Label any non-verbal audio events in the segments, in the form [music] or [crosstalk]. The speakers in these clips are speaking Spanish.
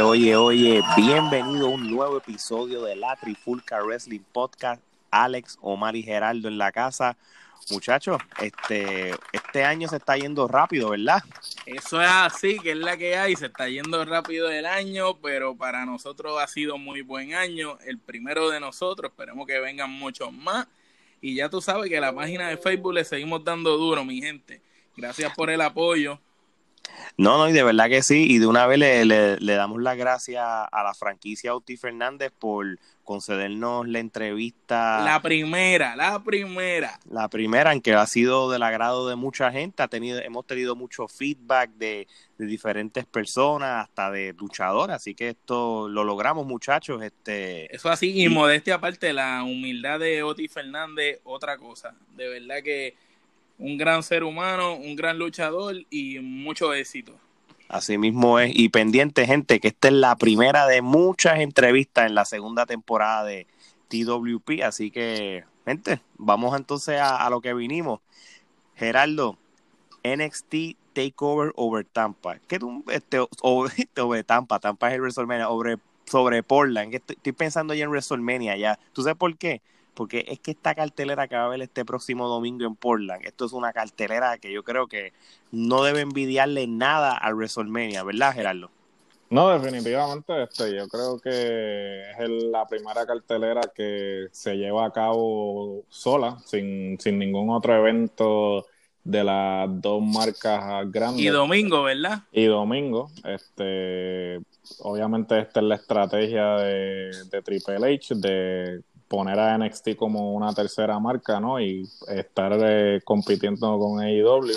Oye, oye, bienvenido a un nuevo episodio de la Trifulca Wrestling Podcast. Alex, Omar y Geraldo en la casa. Muchachos, este, este año se está yendo rápido, ¿verdad? Eso es así, que es la que hay, se está yendo rápido el año, pero para nosotros ha sido muy buen año, el primero de nosotros, esperemos que vengan muchos más. Y ya tú sabes que la página de Facebook le seguimos dando duro, mi gente. Gracias por el apoyo. No, no, y de verdad que sí, y de una vez le, le, damos las gracias a la franquicia Oti Fernández por concedernos la entrevista. La primera, la primera. La primera, en que ha sido del agrado de mucha gente, ha tenido, hemos tenido mucho feedback de, de diferentes personas, hasta de luchadores, así que esto lo logramos muchachos. Este, Eso así, y, y modestia aparte, la humildad de Oti Fernández, otra cosa, de verdad que un gran ser humano, un gran luchador y mucho éxito. Así mismo es. Y pendiente, gente, que esta es la primera de muchas entrevistas en la segunda temporada de TWP. Así que, gente, vamos entonces a, a lo que vinimos. Geraldo, NXT Takeover over Tampa. ¿Qué tú, este, over, [laughs] over Tampa? Tampa es el WrestleMania, sobre, sobre Portland. Estoy, estoy pensando ya en WrestleMania ya. ¿Tú sabes por qué? Porque es que esta cartelera que va a haber este próximo domingo en Portland, esto es una cartelera que yo creo que no debe envidiarle nada al WrestleMania, ¿verdad, Gerardo? No, definitivamente, este, yo creo que es el, la primera cartelera que se lleva a cabo sola, sin, sin ningún otro evento de las dos marcas grandes. Y domingo, ¿verdad? Y domingo, este, obviamente esta es la estrategia de, de Triple H de poner a NXT como una tercera marca, ¿no? Y estar eh, compitiendo con AEW.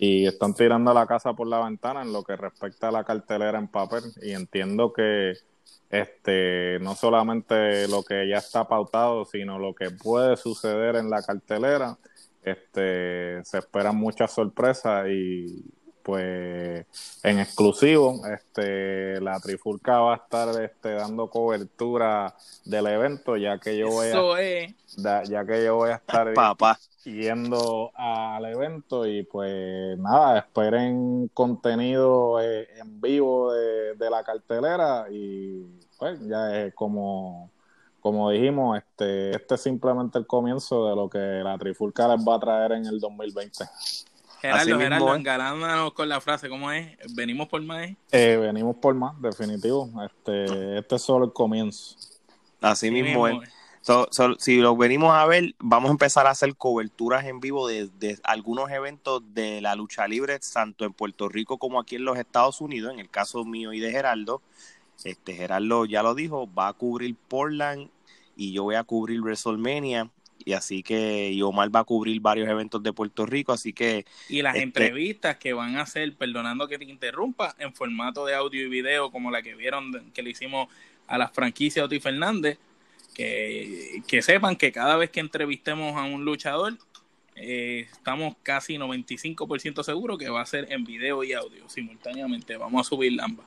Y están tirando la casa por la ventana en lo que respecta a la cartelera en papel. Y entiendo que este no solamente lo que ya está pautado, sino lo que puede suceder en la cartelera. Este, se esperan muchas sorpresas y pues en exclusivo este la Trifulca va a estar este dando cobertura del evento ya que yo voy Eso a es. da, ya que yo voy a estar [laughs] Papá. yendo al evento y pues nada esperen contenido eh, en vivo de, de, la cartelera y pues ya es como como dijimos este este es simplemente el comienzo de lo que la Trifulca les va a traer en el 2020 Gerardo, Gerardo, engalándonos con la frase, ¿cómo es? ¿Venimos por más? Eh, venimos por más, definitivo. Este, este es solo el comienzo. Así sí mismo, mismo es. So, so, si lo venimos a ver, vamos a empezar a hacer coberturas en vivo de, de, algunos eventos de la lucha libre, tanto en Puerto Rico como aquí en los Estados Unidos, en el caso mío y de Gerardo. Este Gerardo ya lo dijo, va a cubrir Portland y yo voy a cubrir WrestleMania y así que y Omar va a cubrir varios eventos de Puerto Rico, así que y las este, entrevistas que van a hacer, perdonando que te interrumpa, en formato de audio y video como la que vieron que le hicimos a la franquicia Oti Fernández, que, que sepan que cada vez que entrevistemos a un luchador eh, estamos casi 95% seguros que va a ser en video y audio simultáneamente, vamos a subir ambas.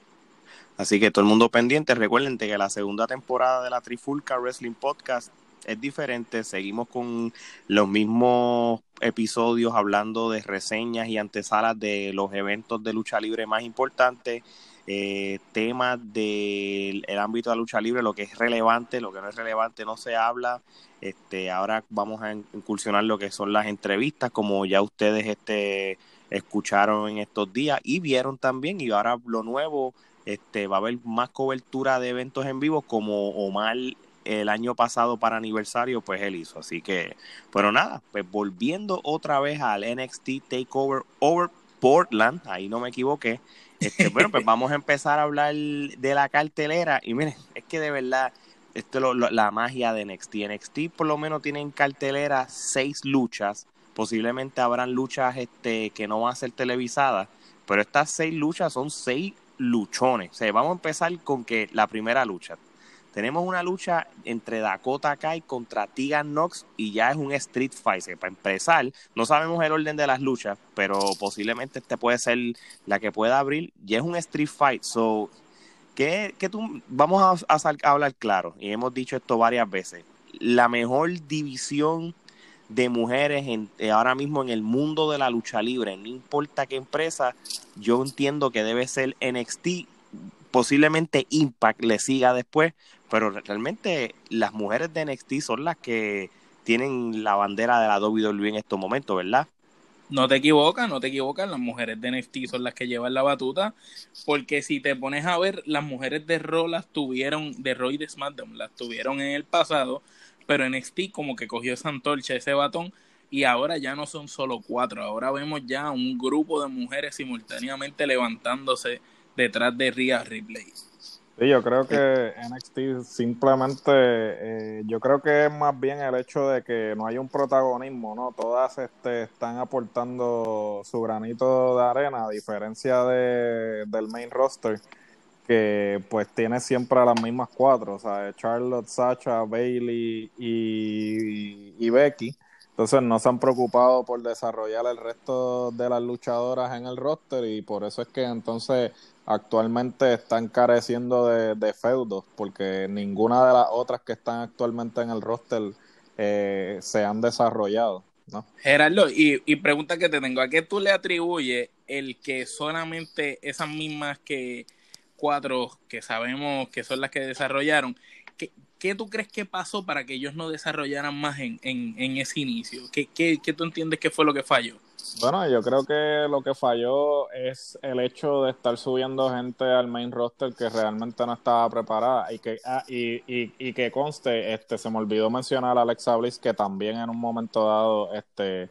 Así que todo el mundo pendiente, recuerden que la segunda temporada de la Trifulca Wrestling Podcast es diferente, seguimos con los mismos episodios hablando de reseñas y antesalas de los eventos de lucha libre más importantes, eh, temas del el ámbito de la lucha libre, lo que es relevante, lo que no es relevante no se habla. Este, ahora vamos a incursionar lo que son las entrevistas, como ya ustedes este, escucharon en estos días y vieron también, y ahora lo nuevo, este, va a haber más cobertura de eventos en vivo como Omar el año pasado para aniversario, pues él hizo. Así que, pero nada, pues volviendo otra vez al NXT Takeover Over Portland, ahí no me equivoqué. Este, bueno, pues [laughs] vamos a empezar a hablar de la cartelera. Y miren, es que de verdad, esto es lo, lo, la magia de NXT. NXT por lo menos tienen cartelera seis luchas. Posiblemente habrán luchas este, que no van a ser televisadas. Pero estas seis luchas son seis luchones. O sea, vamos a empezar con que la primera lucha. Tenemos una lucha entre Dakota Kai contra Tegan Knox y ya es un Street Fight. Para empezar, no sabemos el orden de las luchas, pero posiblemente este puede ser la que pueda abrir. Ya es un Street Fight. So, ¿qué, qué tú, vamos a, hablar claro, y hemos dicho esto varias veces. La mejor división de mujeres eh, ahora mismo en el mundo de la lucha libre, no importa qué empresa, yo entiendo que debe ser NXT posiblemente Impact le siga después, pero realmente las mujeres de NXT son las que tienen la bandera de la WWE en estos momentos, ¿verdad? No te equivocas, no te equivocas, las mujeres de NXT son las que llevan la batuta, porque si te pones a ver, las mujeres de Raw las tuvieron, de Raw y de SmackDown, las tuvieron en el pasado, pero NXT como que cogió esa antorcha, ese batón, y ahora ya no son solo cuatro, ahora vemos ya un grupo de mujeres simultáneamente levantándose detrás de Rhea Ripley. Sí, yo creo que NXT simplemente, eh, yo creo que es más bien el hecho de que no hay un protagonismo, ¿no? Todas este, están aportando su granito de arena, a diferencia de, del main roster, que pues tiene siempre a las mismas cuatro, o sea, Charlotte, Sacha, Bailey y, y Becky. Entonces no se han preocupado por desarrollar el resto de las luchadoras en el roster y por eso es que entonces actualmente están careciendo de, feudos porque ninguna de las otras que están actualmente en el roster eh, se han desarrollado. Gerardo, y, y pregunta que te tengo, ¿a qué tú le atribuyes el que solamente esas mismas que cuatro que sabemos que son las que desarrollaron, ¿qué tú crees que pasó para que ellos no desarrollaran más en, en, ese inicio? ¿Qué, ¿Qué, qué, tú entiendes que fue lo que falló? Bueno, yo creo que lo que falló es el hecho de estar subiendo gente al main roster que realmente no estaba preparada. Y que ah, y, y, y, que conste, este se me olvidó mencionar a Alexa Bliss que también en un momento dado este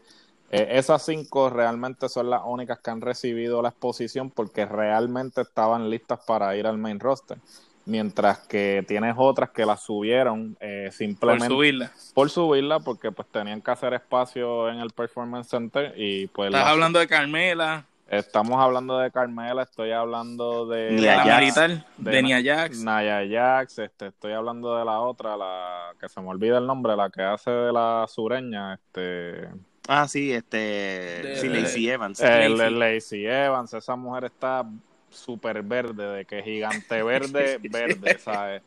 eh, esas cinco realmente son las únicas que han recibido la exposición porque realmente estaban listas para ir al main roster mientras que tienes otras que las subieron eh, simplemente por subirla por subirla porque pues tenían que hacer espacio en el performance center y pues estás hablando de Carmela. Estamos hablando de Carmela estoy hablando de la militar de, Nia Jax. Nia Jax este estoy hablando de la otra la que se me olvida el nombre la que hace de la sureña este ah sí este sí Lacey Evans. el, Lacey Evans esa mujer está súper verde, de que gigante [laughs] verde, verde, ¿sabes?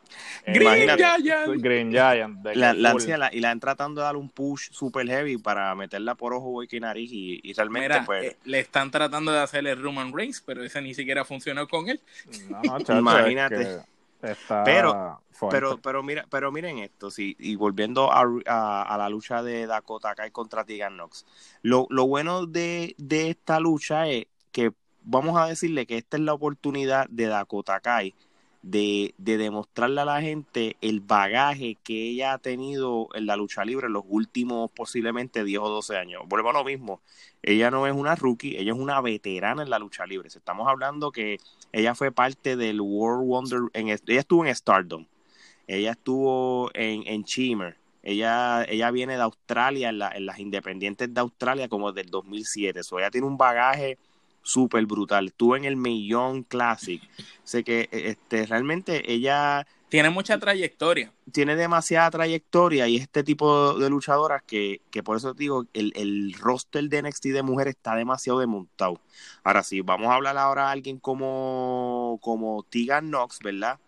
Green Giant. Green Giant. la, la, y la han tratando de dar un push super heavy para meterla por ojo, y nariz y, realmente pues... Eh, le están tratando de hacerle Roman Reigns, pero ese ni siquiera funcionó con él. No, Imagínate. pero, pero, pero mira, pero miren esto, sí, y volviendo a, a, la lucha de Dakota Kai contra Tegan Nox, lo, lo bueno de, de esta lucha es que vamos a decirle que esta es la oportunidad de Dakota Kai de, de, demostrarle a la gente el bagaje que ella ha tenido en la lucha libre en los últimos posiblemente 10 o 12 años. Vuelvo a lo mismo, ella no es una rookie, ella es una veterana en la lucha libre. Estamos hablando que ella fue parte del World Wonder, en, ella estuvo en Stardom, ella estuvo en, en Shimmer, ella, ella viene de Australia, en, en, las independientes de Australia como del 2007. So, ella tiene un bagaje súper brutal. Estuvo en el Millón Classic. Sé que e, este, realmente ella... Tiene mucha trayectoria. Tiene demasiada trayectoria y este tipo de luchadoras que, que por eso digo, el, el roster de NXT de mujeres está demasiado demontado. Ahora sí, vamos a hablar ahora a alguien como, como Tegan Knox, ¿verdad?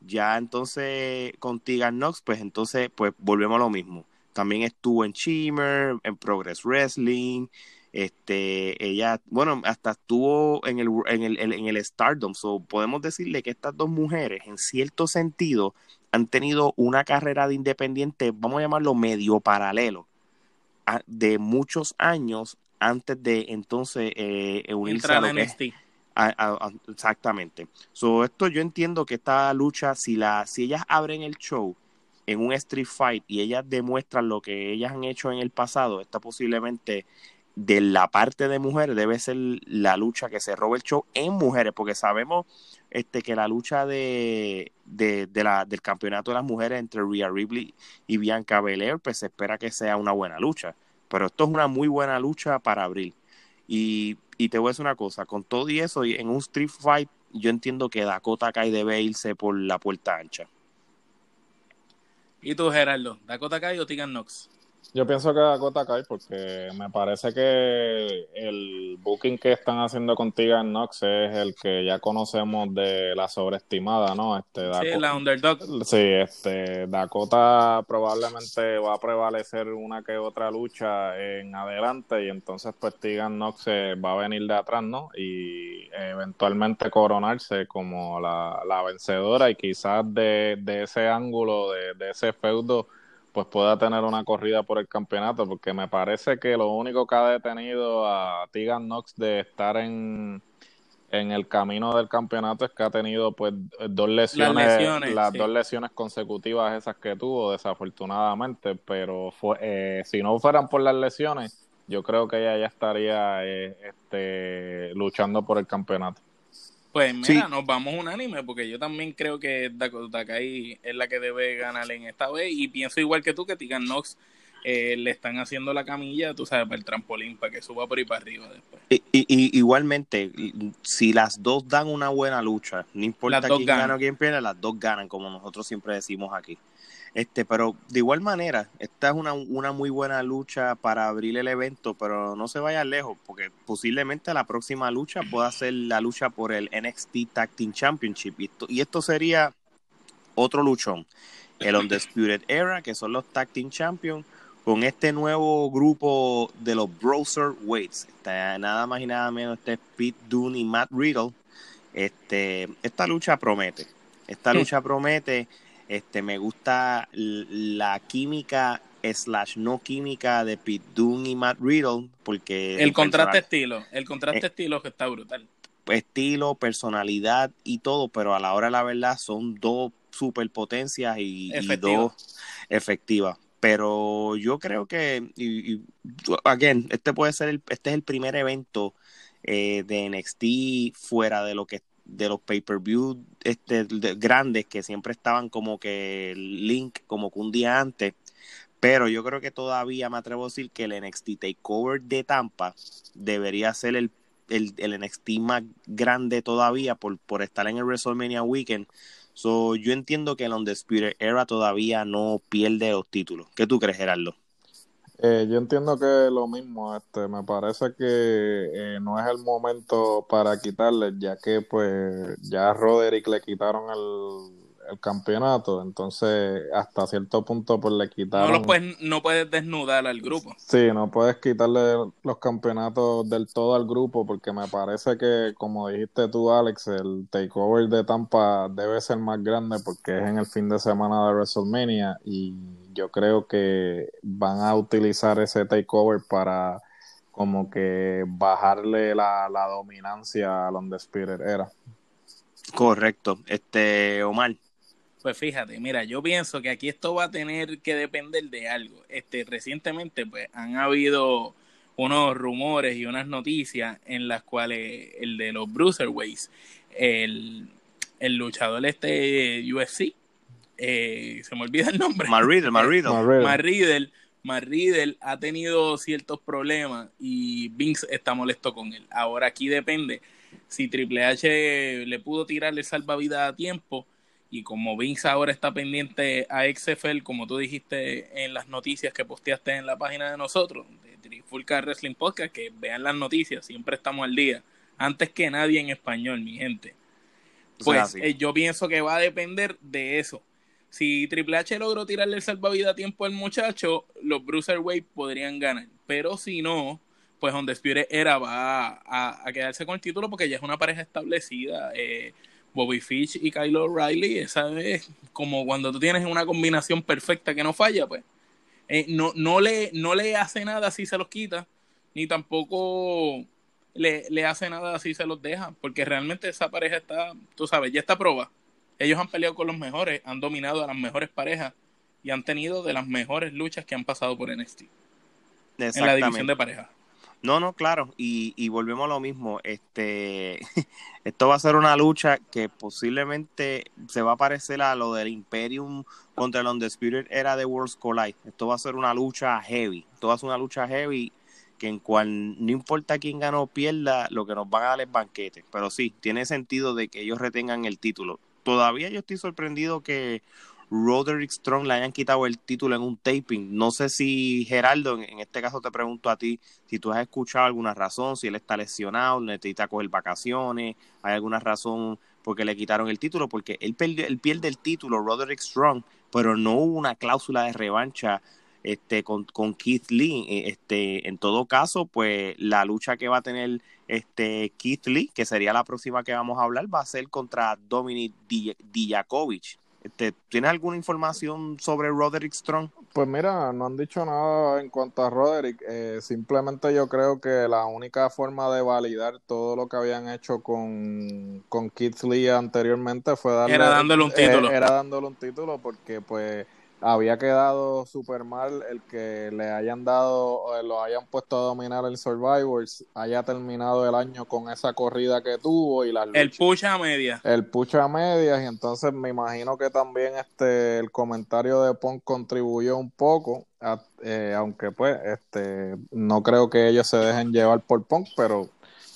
Ya entonces con Tegan Knox, pues entonces pues volvemos a lo mismo. También estuvo en Shimmer, en Progress Wrestling, este, ella, bueno, hasta estuvo en el, en el, en el Stardom. So, podemos decirle que estas dos mujeres, en cierto sentido, han tenido una carrera de independiente, vamos a llamarlo medio paralelo, de muchos años antes de entonces eh, unirse a lo que exactamente. So, esto yo entiendo que esta lucha, si la, si ellas abren el show en un street fight y ellas demuestran lo que ellas han hecho en el pasado, esta posiblemente de la parte de mujeres debe ser la lucha que se roba el show en mujeres, porque sabemos este, que la lucha de, de, la, del campeonato de las mujeres entre Rhea Ripley y Bianca Belair, pues se espera que sea una buena lucha. Pero esto es una muy buena lucha para abril. Y, y te voy a decir una cosa, con todo y eso, en un street fight, yo entiendo que Dakota Kai debe irse por la puerta ancha. ¿Y tú, Gerardo? ¿Dakota Kai o Tegan Knox? Yo pienso que Dakota Kai porque me parece que el booking que están haciendo con Tegan Nox es el que ya conocemos de la sobreestimada, ¿no? Este, Dakota, sí, la underdog. Sí, este, Dakota probablemente va a prevalecer una que otra lucha en adelante y entonces pues Tegan Nox va a venir de atrás, ¿no? Y eventualmente coronarse como la, la vencedora y quizás de, de ese ángulo, de, de ese feudo pues pueda tener una corrida por el campeonato, porque me parece que lo único que ha detenido a Tegan Knox de estar en, en el camino del campeonato es que ha tenido pues dos lesiones, las, dos lesiones consecutivas esas que tuvo, desafortunadamente, pero fue, eh, si no fueran por las lesiones, yo creo que ella ya estaría eh, este, luchando por el campeonato. Pues mira, nos vamos unánime porque yo también creo que Dakota Kai es la que debe ganar en esta vez y pienso igual que tú que Tigan Nox eh, le están haciendo la camilla, tú sabes, para el trampolín, para que suba por ahí para arriba después. Y, igualmente, si las dos dan una buena lucha, no importa quién gana o quién pierde, las dos ganan, como nosotros siempre decimos aquí. Este, pero de igual manera, esta es una, una muy buena lucha para abrir el evento, pero no se vaya lejos, porque posiblemente la próxima lucha pueda ser la lucha por el NXT Tag Team Championship. Y esto, y esto sería otro luchón. El Undisputed Era, que son los Tag Team Champions, con este nuevo grupo de los Browser Weights. nada más y nada menos, este Pete Dunne y Matt Riddle. Este, esta lucha promete. Esta lucha promete este, me gusta la química slash no química de Pete Dunne y Matt Riddle, porque... El, contraste estilo, el contraste eh, estilo que está brutal. Estilo, personalidad y todo, pero a la hora de la verdad son dos superpotencias y, y dos efectivas. Pero yo creo que, y, again, este puede ser el, este es el primer evento eh, de NXT fuera de lo que de los pay-per-view este, grandes que siempre estaban como que link como que un día antes. Pero yo creo que todavía me atrevo a decir que el NXT Takeover de Tampa debería ser el, el, el NXT más grande todavía por, por estar en el WrestleMania Weekend. So, yo entiendo que el Undisputed Era todavía no pierde los títulos. ¿Qué tú crees, Gerardo? Eh, yo entiendo que lo mismo, este, me parece que eh, no es el momento para quitarle, ya que pues ya a Roderick le quitaron el, el campeonato, entonces hasta cierto punto pues le quitaron... No, lo puedes, no puedes desnudar al grupo. Sí, no puedes quitarle los campeonatos del todo al grupo porque me parece que, como dijiste tú Alex, el takeover de Tampa debe ser más grande porque es en el fin de semana de WrestleMania y yo creo que van a utilizar ese takeover para como que bajarle la, la dominancia a donde Spirit era. Correcto. Este, Omar. Pues fíjate, mira, yo pienso que aquí esto va a tener que depender de algo. Este, recientemente, pues, han habido unos rumores y unas noticias en las cuales el de los Bruiserweights, el, el luchador este UFC, eh, se me olvida el nombre. Marriddle, Marriddle. Marriddle ha tenido ciertos problemas y Vince está molesto con él. Ahora aquí depende si Triple H le pudo tirarle salvavidas a tiempo y como Vince ahora está pendiente a XFL, como tú dijiste en las noticias que posteaste en la página de nosotros, de Trifulca Wrestling Podcast, que vean las noticias, siempre estamos al día, antes que nadie en español, mi gente. Pues eh, yo pienso que va a depender de eso. Si Triple H logró tirarle el salvavidas a tiempo al muchacho, los Bruiserweight podrían ganar. Pero si no, pues donde Spirit era va a, quedarse con el título porque ya es una pareja establecida. Eh, Bobby Fish y Kyle O'Reilly, esa es como cuando tú tienes una combinación perfecta que no falla, pues. Eh, no, no, le, no le hace nada si se los quita, ni tampoco le, le hace nada si se los deja, porque realmente esa pareja está, tú sabes, ya está prueba. Ellos han peleado con los mejores, han dominado a las mejores parejas y han tenido de las mejores luchas que han pasado por NXT. En la división de parejas. No, no, claro, y, y volvemos a lo mismo. Este, [laughs] esto va a ser una lucha que posiblemente se va a parecer a lo del Imperium contra el Undisputed era de Worlds Collide. Esto va a ser una lucha heavy. Esto va a ser una lucha heavy que en cual no importa quién gana o pierda, lo que nos van a dar es banquete. Pero sí, tiene sentido de que ellos retengan el título. Todavía yo estoy sorprendido que Roderick Strong le hayan quitado el título en un taping. No sé si Geraldo, en, este caso te pregunto a ti, si tú has escuchado alguna razón, si él está lesionado, necesita coger vacaciones, hay alguna razón porque le quitaron el título, porque él, perdió, él pierde el título, Roderick Strong, pero no hubo una cláusula de revancha este, con, con Keith Lee. Eh, este, en todo caso, pues la lucha que va a tener este Keith Lee, que sería la próxima que vamos a hablar, va a ser contra Dominic Dijakovic. Este, ¿Tienes alguna información sobre Roderick Strong? Pues mira, no han dicho nada en cuanto a Roderick. Eh, simplemente yo creo que la única forma de validar todo lo que habían hecho con, con Keith Lee anteriormente fue darle... Era dándole un título. era dándole un título porque pues había quedado súper mal el que le hayan dado, lo hayan puesto a dominar el Survivors, haya terminado el año con esa corrida que tuvo y la El push a medias. El push a medias, y entonces me imagino que también este el comentario de Punk contribuyó un poco, eh, aunque pues este no creo que ellos se dejen llevar por Punk, pero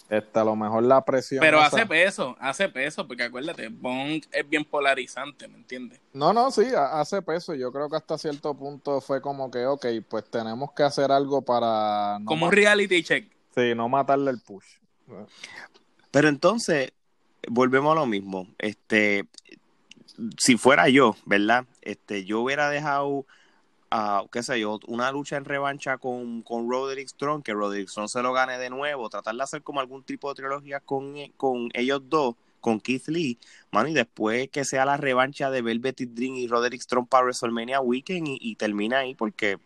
este, a lo mejor la presión. Pero hace peso, hace peso, porque acuérdate, Bond es bien polarizante, ¿me entiendes? No, no, sí, hace peso. Yo creo que hasta cierto punto fue como que, ok, pues tenemos que hacer algo para. como un reality check. Sí, no matarle el push. Pero entonces, volvemos a lo mismo. Este, si fuera yo, ¿verdad? Este, yo hubiera dejado qué sé yo, una lucha en revancha con, con Roderick Strong, que Roderick Strong se lo gane de nuevo, tratar de hacer como algún tipo de trilogía con, con ellos dos, con Keith Lee, mano, y después que sea la revancha de Velvet Dream y Roderick Strong para WrestleMania Weekend y, termina ahí porque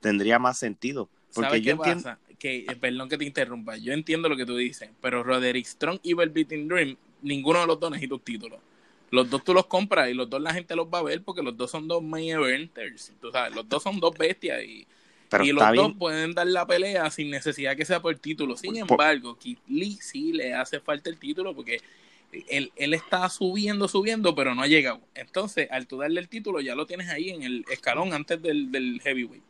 tendría más sentido. Porque ¿Sabes qué pasa? Que, eh, perdón que te interrumpa, yo entiendo lo que tú dices, pero Roderick Strong y Velvet Dream, ninguno de los dos necesita un título los dos tú los compras y los dos la gente los va a ver porque los dos son dos main eventers. Tú sabes, los dos son dos bestias y, y los dos pueden dar la pelea sin necesidad que sea por título. Sin embargo, Keith Lee sí le hace falta el título porque él, él está subiendo, subiendo, pero no ha llegado. Entonces, al tú darle el título, ya lo tienes ahí en el escalón antes del, del heavyweight.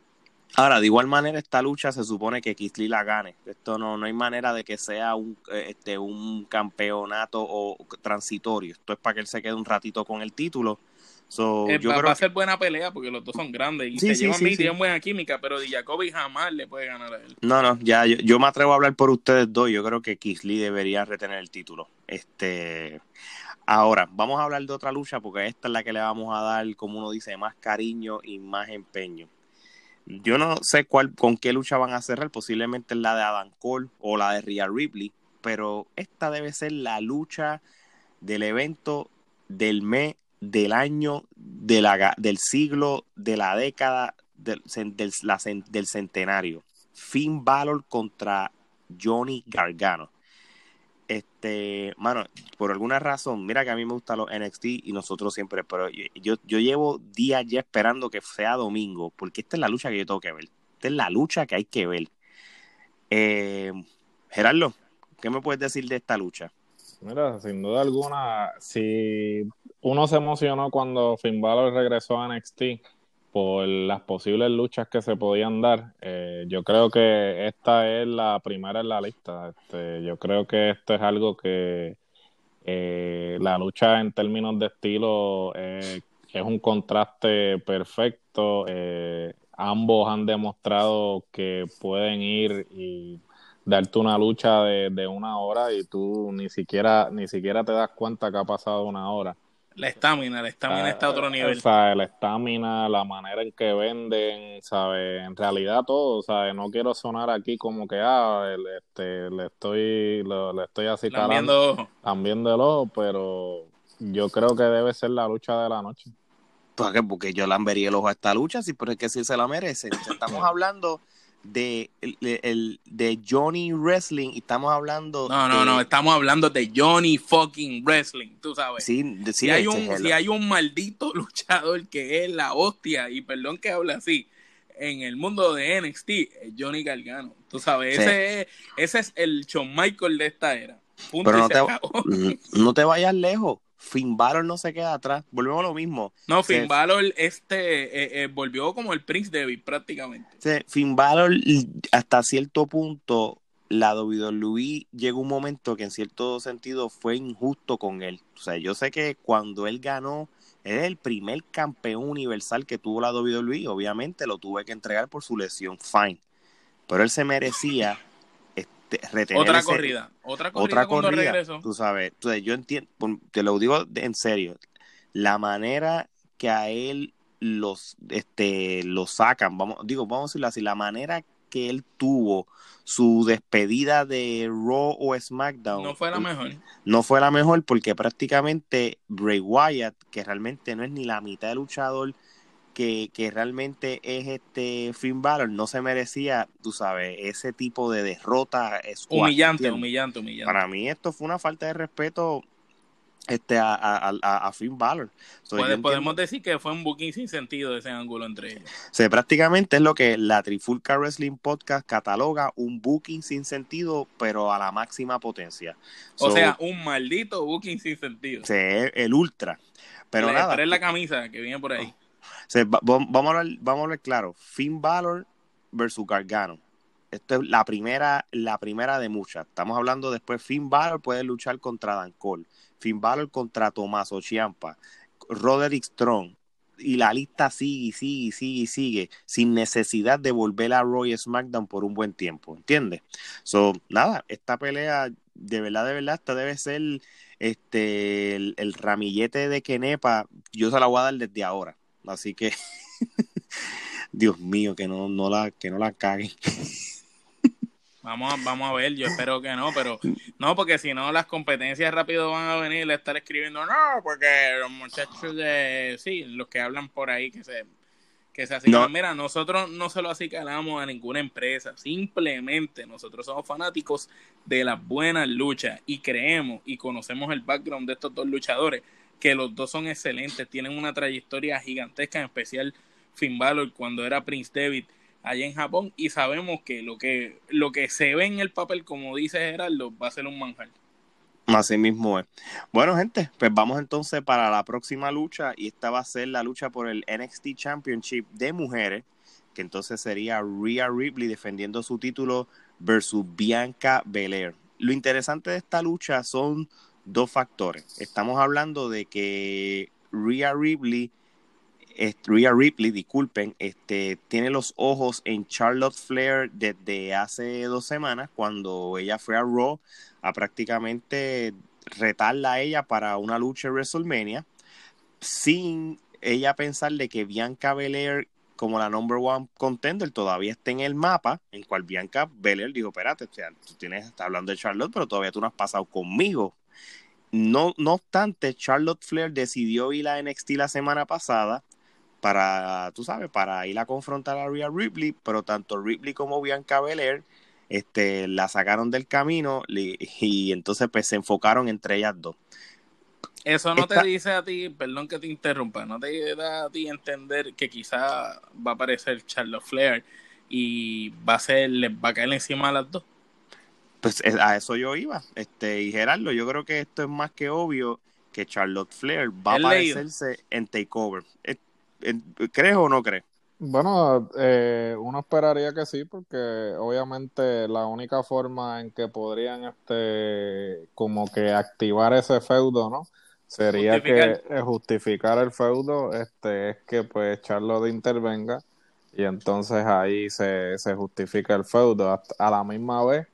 Ahora, de igual manera, esta lucha se supone que Kisly la gane. Esto no, no hay manera de que sea un, eh, este, un campeonato o transitorio. Esto es para que él se quede un ratito con el título. So, eh, va, a ser buena pelea porque los dos son grandes y se llevan sí, tienen buena química, pero Jacoby jamás le puede ganar a él. No, no, ya yo, me atrevo a hablar por ustedes dos. Yo creo que Kisly debería retener el título. Este, ahora vamos a hablar de otra lucha porque esta es la que le vamos a dar, como uno dice, más cariño y más empeño. Yo no sé cuál, con qué lucha van a cerrar, posiblemente la de Adam Cole o la de Rhea Ripley, pero esta debe ser la lucha del evento del mes, del año, de la, del siglo, de la década, del, del, del centenario. Finn Balor contra Johnny Gargano. Este, mano, por alguna razón, mira que a mí me gustan los NXT y nosotros siempre, pero yo, yo llevo días ya esperando que sea domingo, porque esta es la lucha que yo tengo que ver. Esta es la lucha que hay que ver. Eh, Gerardo, ¿qué me puedes decir de esta lucha? Mira, sin duda alguna, si uno se emocionó cuando Finn Balor regresó a NXT, por las posibles luchas que se podían dar. Eh, yo creo que esta es la primera en la lista. Este, yo creo que esto es algo que eh, la lucha en términos de estilo eh, es un contraste perfecto. ambos han demostrado que pueden ir y darte una lucha de, de una hora y tú ni siquiera ni siquiera te das cuenta que ha pasado una hora. La estamina, la estamina está a otro nivel. O sea, la estamina, la manera en que venden, ¿sabes? En realidad todo, ¿sabes? No quiero sonar aquí como que, ah, este, le estoy, le estoy así calando. También del ojo, pero yo creo que debe ser la lucha de la noche. ¿Por qué? Porque yo vería el ojo a esta lucha, sí, pero es que sí se la merece. Estamos [laughs] hablando de, el, de Johnny Wrestling y estamos hablando. No, no, no, estamos hablando de Johnny fucking Wrestling, tú sabes. Sí, si, hay un, si hay un maldito [laughs] luchador que es la hostia, y perdón que hable así, en el mundo de NXT, es Johnny Gargano. Tú sabes, ese, es, ese es el Shawn Michael de esta era. Pero no te, [laughs] no te vayas lejos. Finn Balor no se queda atrás. Volvemos a lo mismo. No, Finn Balor este, eh, eh, volvió como el Prince David prácticamente. Sí, Finn Balor hasta cierto punto la WWE llegó un momento que en cierto sentido fue injusto con él. O sea, yo sé que cuando él ganó Él es el primer campeón universal que tuvo la WWE. Obviamente lo tuve que entregar por su lesión. Fine. Pero él se merecía retener Otra ese- corrida. Otra corrida otra cuando corrida. regresó. Tú sabes, tú sabes, yo entiendo, te lo digo en serio, la manera que a él los, este, lo sacan, vamos, digo, vamos a decirlo así, la manera que él tuvo su despedida de Raw o SmackDown No fue la mejor. no fue la mejor porque prácticamente Bray Wyatt, que realmente no es ni la mitad de luchador que, que realmente es este Finn Balor, no se merecía, tú sabes, ese tipo de derrota. squash, Humillante, ¿entiendes? humillante, humillante. Para mí esto fue una falta de respeto este a, a, a, Finn Balor. So, Puede- podemos decir que fue un booking sin sentido ese ángulo entre ellos. o sea, prácticamente es lo que la Trifulca Wrestling Podcast cataloga un booking sin sentido, pero a la máxima potencia. O sea, un maldito booking sin sentido. es el ultra. Pero Le nada, la camisa que viene por ahí. Vamos, a hablar, vamos a hablar claro. Finn Balor versus Gargano. Esto es la primera, la primera de muchas. Estamos hablando después. Finn Balor puede luchar contra Dan Cole. Finn Balor contra Tommaso Ciampa. Roderick Strong. Y la lista sigue, sigue, sigue, sigue. Sin necesidad de volver a Roy SmackDown por un buen tiempo. ¿Entiendes? So, nada, esta pelea, de verdad, de verdad, esta debe ser este el, el ramillete de Kenepa. Yo se la voy a dar desde ahora. Así que, [laughs] Dios mío, que no, no la, que no la caguen. Vamos a, vamos a ver, yo espero que no, pero no, porque si no las competencias rápido van a venir a estar escribiendo, no, porque los muchachos de, sí, los que hablan por ahí que se, que se. No. Mira, nosotros no se lo acicalamos a ninguna empresa, simplemente nosotros somos fanáticos de las buenas luchas y creemos y conocemos el background de estos dos luchadores, que los dos son excelentes, tienen una trayectoria gigantesca, en especial Finn Balor cuando era Prince David allá en Japón y sabemos que lo que lo que se ve en el papel, como dice Gerardo, va a ser un manjar. Así mismo es. Bueno, gente, pues vamos entonces para la próxima lucha y esta va a ser la lucha por el NXT Championship de mujeres, que entonces sería Rhea Ripley defendiendo su título versus Bianca Belair. Lo interesante de esta lucha son dos factores. Estamos hablando de que Rhea Ripley Rhea Ripley, disculpen, este, tiene los ojos en Charlotte Flair desde hace dos semanas, cuando ella fue a Raw a prácticamente retarla a ella para una lucha en WrestleMania, sin ella pensar de que Bianca Belair, como la number one contender, todavía está en el mapa, en cual Bianca Belair dijo, espérate, o sea, tú tienes, estás hablando de Charlotte, pero todavía tú no has pasado conmigo. No, no obstante, Charlotte Flair decidió ir a NXT la semana pasada para, tú sabes, para ir a confrontar a Rhea Ripley, pero tanto Ripley como Bianca Belair este, la sacaron del camino y entonces pues se enfocaron entre ellas dos. Eso no Esta- te dice a ti, perdón que te interrumpa, no te da a ti entender que quizá va a aparecer Charlotte Flair y va a ser, les va a caer encima a las dos. Pues a eso yo iba. Este, y Gerardo, yo creo que esto es más que obvio que Charlotte Flair va a leído. aparecerse en Takeover. Eh, ¿Crees o no crees? Bueno, eh, uno esperaría que sí, porque obviamente la única forma en que podrían este como que activar ese feudo, ¿no? Sería Justificar. que eh, justificar el feudo, este, es que pues Charlotte intervenga y entonces ahí se, se justifica el feudo. Hasta- a la misma vez,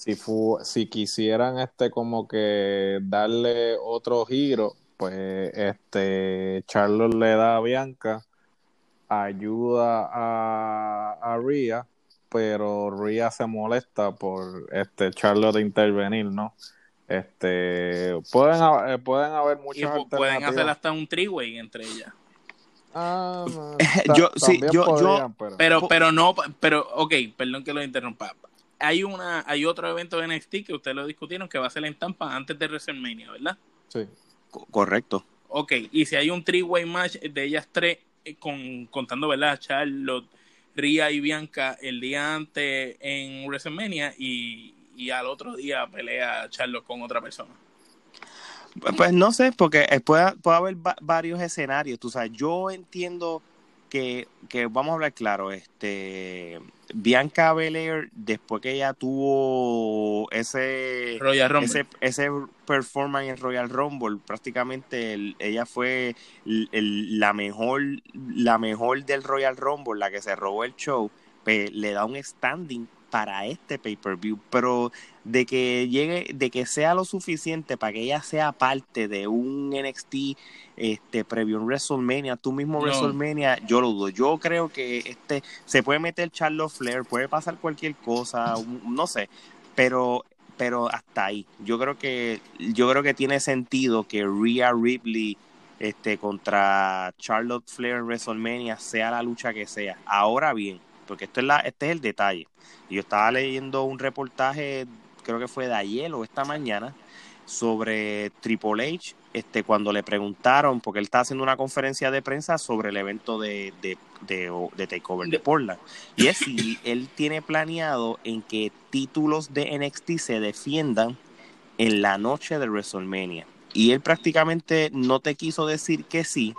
si fu si quisieran este como que darle otro giro, pues este Charlotte le da a Bianca ayuda a, a Rhea, pero Rhea se molesta por este Charlotte intervenir, ¿no? Este pueden ha- eh, pueden haber Y muchas pu- pueden hacer alternativas. hasta un three-way entre ellas. Ah, no, [laughs] Yo- sí, yo- yo- pero- pero no, pero, ok, perdón que lo interrumpa. Hay una, hay otro evento de NXT que ustedes lo discutieron que va a ser en Tampa antes de WrestleMania, ¿verdad? sí. Co- correcto. Ok, y si hay un three-way match de ellas tres, eh, con, contando, ¿verdad? Charlotte, Ria y Bianca el día antes en WrestleMania y, y al otro día pelea Charlotte con otra persona. Pues no sé, porque eh, puede, puede haber va- varios escenarios. Tú sabes, yo entiendo que, que vamos a hablar claro, este Bianca Belair, después que ella tuvo ese, ese, ese performance en Royal Rumble, prácticamente ella fue la mejor, la mejor del Royal Rumble, la que se robó el show, pues, le da un standing para este pay-per-view, pero de que llegue, de que sea lo suficiente para que ella sea parte de un NXT este previo un WrestleMania, tú mismo WrestleMania, yo lo dudo. Yo creo que este se puede meter Charlotte Flair, puede pasar cualquier cosa, no sé, pero pero hasta ahí. Yo creo que yo creo que tiene sentido que Rhea Ripley este contra Charlotte Flair en WrestleMania sea la lucha que sea. Ahora bien, porque esto es la, este es el detalle. Yo estaba leyendo un reportaje, creo que fue de ayer o esta mañana, sobre Triple H, este, cuando le preguntaron, porque él está haciendo una conferencia de prensa sobre el evento de, de, de, Takeover de Portland. Y es si él tiene planeado en que títulos de NXT se defiendan en la noche de WrestleMania. Y él prácticamente no te quiso decir que sí,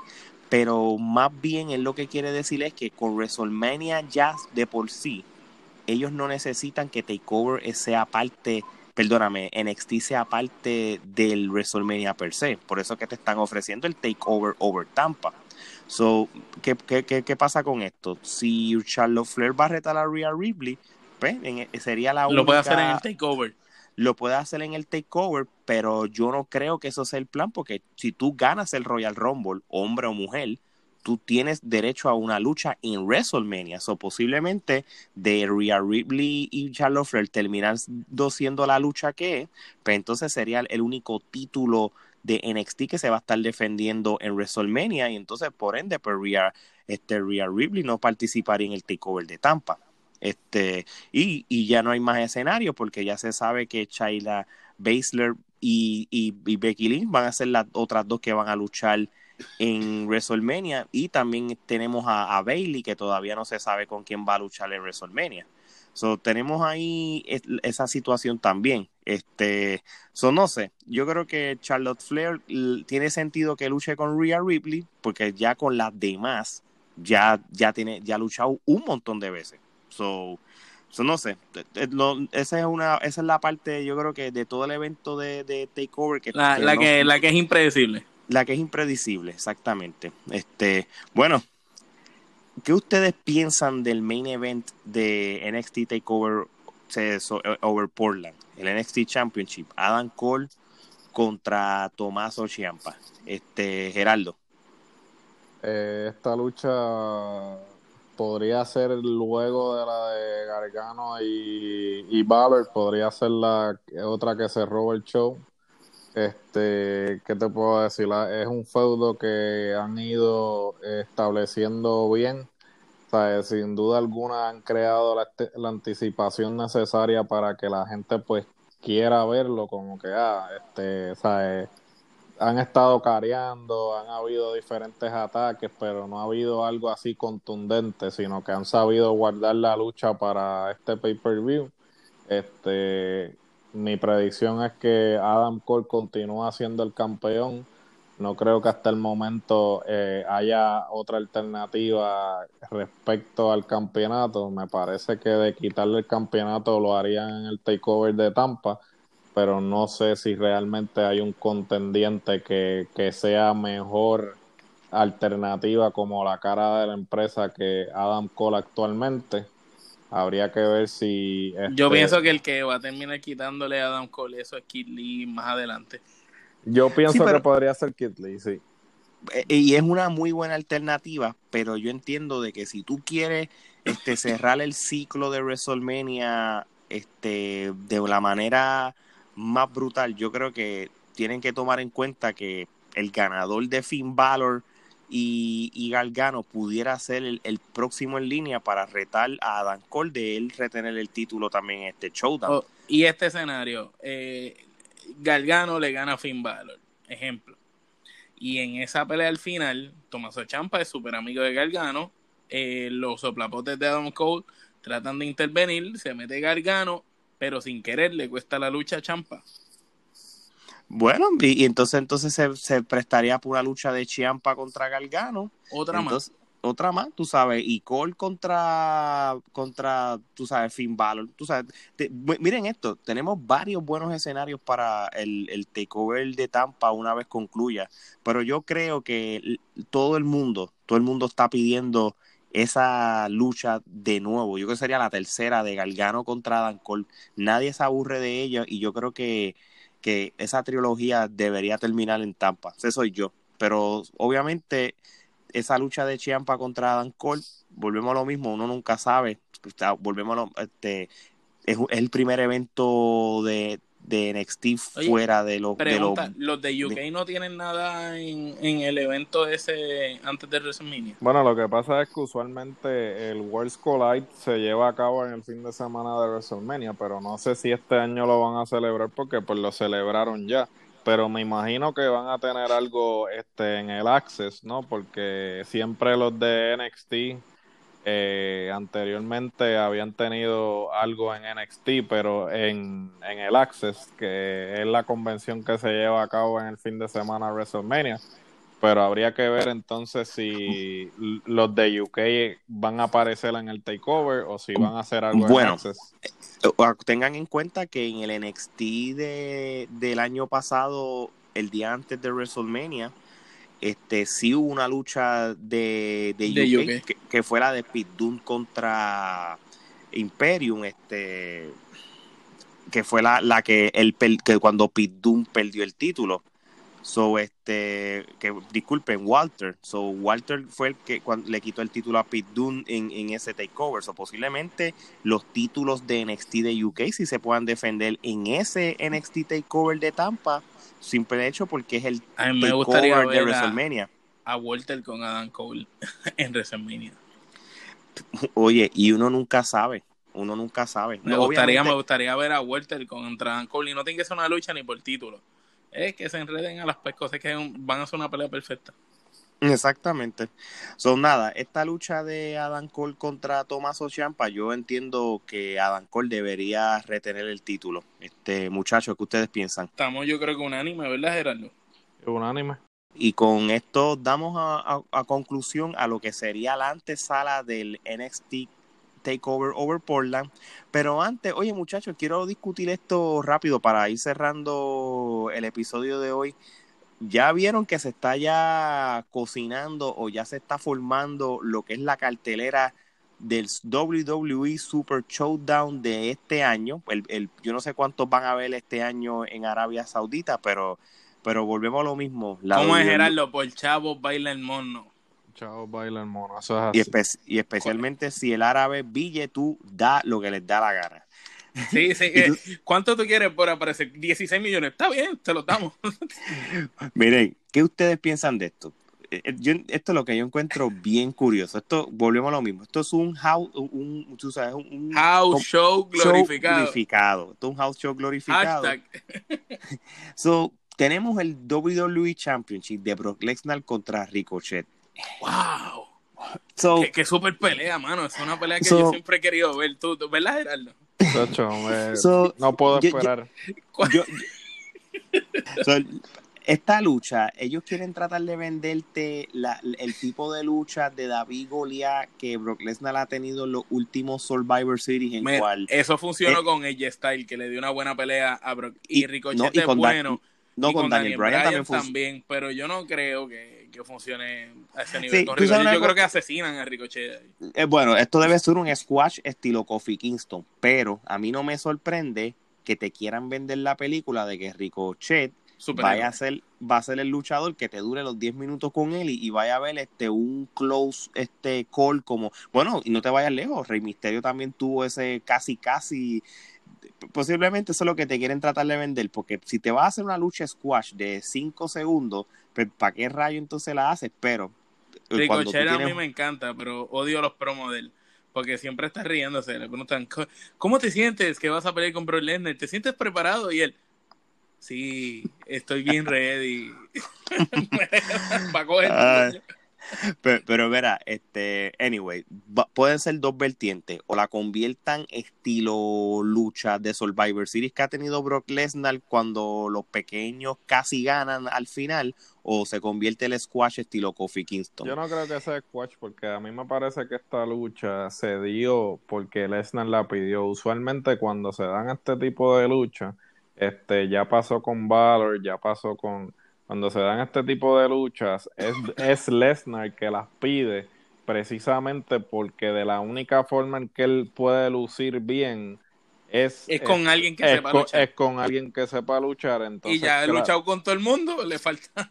pero más bien él lo que quiere decir es que con WrestleMania ya de por sí, ellos no necesitan que Takeover sea parte, perdóname, NXT sea parte del WrestleMania per se. Por eso que te están ofreciendo el Takeover over Tampa. So, ¿qué, qué, qué, pasa con esto? Si Charlotte Flair va a retar a Rhea Ripley, pues sería la única... Lo puede hacer en el Takeover lo puede hacer en el takeover, pero yo no creo que eso sea el plan, porque si tú ganas el Royal Rumble, hombre o mujer, tú tienes derecho a una lucha en WrestleMania. O posiblemente de Rhea Ripley y Charlotte Flair terminan siendo la lucha que es, pero entonces sería el único título de NXT que se va a estar defendiendo en WrestleMania y entonces por ende pues Rhea, este, Rhea Ripley no participaría en el takeover de Tampa. Este, y, y ya no hay más escenarios porque ya se sabe que Chayla Baszler y, y, Becky Lynch van a ser las otras dos que van a luchar en WrestleMania y también tenemos a, Bailey que todavía no se sabe con quién va a luchar en WrestleMania. So, tenemos ahí esa situación también. Este, so, no sé, yo creo que Charlotte Flair tiene sentido que luche con Rhea Ripley porque ya con las demás ya, ya tiene, ya ha luchado un montón de veces. So, no sé, esa es una, esa es la parte, yo creo que de todo el evento de, de Takeover que la, que, la que es impredecible. La que es impredecible, exactamente. Este, bueno, ¿qué ustedes piensan del main event de NXT Takeover eh, over Portland, el NXT Championship? Adam Cole contra Tomás Ciampa. Este, Geraldo. Eh, esta lucha podría ser luego de la de Gargano y, y podría ser la otra que cerró el show. Este, ¿qué te puedo decir? Es un feudo que han ido estableciendo bien. sin duda alguna han creado la, la, anticipación necesaria para que la gente pues quiera verlo, como que, ah, este, ¿sabes? Han estado careando, han habido diferentes ataques, pero no ha habido algo así contundente, sino que han sabido guardar la lucha para este pay-per-view. Este, mi predicción es que Adam Cole continúa siendo el campeón. No creo que hasta el momento eh, haya otra alternativa respecto al campeonato. Me parece que de quitarle el campeonato lo harían en el takeover de Tampa pero no sé si realmente hay un contendiente que, sea mejor alternativa como la cara de la empresa que Adam Cole actualmente. Habría que ver si... Yo este pienso que el que va a terminar quitándole a Adam Cole eso es Kid Lee más adelante. Yo pienso que podría ser Kid Lee, sí. Eh, y es una muy buena alternativa, pero yo entiendo de que si tú quieres este, cerrar el ciclo de WrestleMania este, de la manera más brutal, yo creo que tienen que tomar en cuenta que el ganador de Finn Balor y, y Galgano pudiera ser el, próximo en línea para retar a Adam Cole de él retener el título también en este showdown. Oh, y este escenario, eh, Galgano le gana a Finn Balor, ejemplo. Y en esa pelea al final, Tomaso Champa es súper amigo de Galgano. Eh, los soplapotes de Adam Cole tratan de intervenir, se mete Gargano pero sin querer le cuesta la lucha a Champa. Bueno, y, entonces entonces se, prestaría por una lucha de Champa contra Galgano. Otra más. otra más, tú sabes, y Cole contra, contra, tú sabes, Finn Balor, tú sabes, miren esto, tenemos varios buenos escenarios para el, el takeover de Tampa una vez concluya, pero yo creo que todo el mundo, todo el mundo está pidiendo esa lucha de nuevo, yo creo que sería la tercera de Galgano contra Dan Cole, nadie se aburre de ella y yo creo que, que esa trilogía debería terminar en Tampa, ese soy yo, pero obviamente esa lucha de Chiampa contra Dan Cole, volvemos a lo mismo, uno nunca sabe, volvemos a lo, este, es, el primer evento de, de NXT fuera de los de los de UK no tienen nada en, en, el evento ese antes de WrestleMania. Bueno, lo que pasa es que usualmente el World's Collide se lleva a cabo en el fin de semana de WrestleMania, pero no sé si este año lo van a celebrar porque pues lo celebraron ya pero me imagino que van a tener algo este en el Access, ¿no? Porque siempre los de NXT eh, anteriormente habían tenido algo en NXT, pero en, en el Access, que es la convención que se lleva a cabo en el fin de semana WrestleMania. Pero habría que ver entonces si los de UK van a aparecer en el takeover o si van a hacer algo en Access tengan en cuenta que en el NXT de, del año pasado, el día antes de WrestleMania, este sí hubo una lucha de, de, UK, Que, fue la de Pit Dunne contra Imperium, este que fue la, la que, el, que cuando Pit Dunne perdió el título. So, este, que disculpen, Walter. So, Walter fue el que cuando le quitó el título a Pete Dunne en, en ese takeover. So, posiblemente los títulos de NXT de UK si se puedan defender en ese NXT takeover de Tampa, simple hecho porque es el takeover de WrestleMania. A, Walter con Adam Cole [laughs] en WrestleMania. Oye, y uno nunca sabe. Uno nunca sabe. Me gustaría, me gustaría ver a Walter contra Adam Cole y no tiene que ser una lucha ni por título es que se enreden a las pescos, es que van a hacer una pelea perfecta. Exactamente. Son nada, esta lucha de Adam Cole contra Tomás Ochampa, yo entiendo que Adam Cole debería retener el título. Este muchacho, ¿qué ustedes piensan? Estamos yo creo que unánime, ¿verdad, Gerardo? Unánime. Y con esto damos a, a conclusión a lo que sería la antesala del NXT Takeover over Portland. Pero antes, oye muchachos, quiero discutir esto rápido para ir cerrando el episodio de hoy. Ya vieron que se está ya cocinando o ya se está formando lo que es la cartelera del WWE Super Showdown de este año. El, yo no sé cuántos van a ver este año en Arabia Saudita, pero, pero volvemos a lo mismo. La ¿Cómo es Gerardo? Por chavo baila el mono. Chao, baila el mono. Y, especialmente si el árabe Ville tú da lo que les da la gana. Sí, sí. Eh, ¿Cuánto tú quieres por aparecer? 16 millones. Está bien, te lo damos. [laughs] Miren, ¿qué ustedes piensan de esto? Eh, eh, esto es lo que yo encuentro bien curioso. Esto, volvemos a lo mismo. Esto es un house, un, tú sabes, un house show glorificado. Esto es un house show glorificado. [laughs] so, tenemos el WWE Championship de Brock Lesnar contra Ricochet. ¡Wow! So, qué, super pelea, mano. Es una pelea que yo siempre he querido ver. ¿Tú, ¿Verdad, Gerardo? No puedo esperar. esta lucha, ellos quieren tratar de venderte la, el tipo de lucha de David Goliath que Brock Lesnar ha tenido en los últimos Survivor Series. En cual, eso funcionó eh, con AJ Style, que le dio una buena pelea a Brock. Y, Ricochet es bueno. no, con, Daniel, Bryan, también, pero yo no creo que que funcione a ese nivel. Yo creo que asesinan a Ricochet. Eh, bueno, esto debe ser un squash estilo Kofi Kingston, pero a mí no me sorprende que te quieran vender la película de que Ricochet vaya a ser, va a ser el luchador que te dure los 10 minutos con él y, vaya a ver este un close este call como, bueno, y no te vayas lejos, Rey Misterio también tuvo ese casi casi posiblemente eso es lo que te quieren tratar de vender, porque si te vas a hacer una lucha squash de 5 segundos, ¿para qué rayo entonces la haces? Pero. Eh, Ricochet a mí me encanta, pero odio los promos de él. Porque siempre está riéndose. Le preguntan, ¿cómo te sientes que vas a pelear con Brock Lesnar? ¿Te sientes preparado? Y él, sí, estoy bien ready. [laughs] [laughs] [laughs] [laughs] pero, pero verá, este, anyway, pueden ser dos vertientes. O la conviertan estilo lucha de Survivor Series que ha tenido Brock Lesnar cuando los pequeños casi ganan al final, o se convierte el squash estilo Kofi Kingston. Yo no creo que sea squash porque a mí me parece que esta lucha se dio porque Lesnar la pidió. Usualmente cuando se dan este tipo de lucha, este ya pasó con Valor, ya pasó con cuando se dan este tipo de luchas, es, es Lesnar que las pide precisamente porque de la única forma en que él puede lucir bien es, es con alguien que sepa luchar. Es con alguien que sepa luchar. Entonces, y ya ha luchado con todo el mundo, le falta.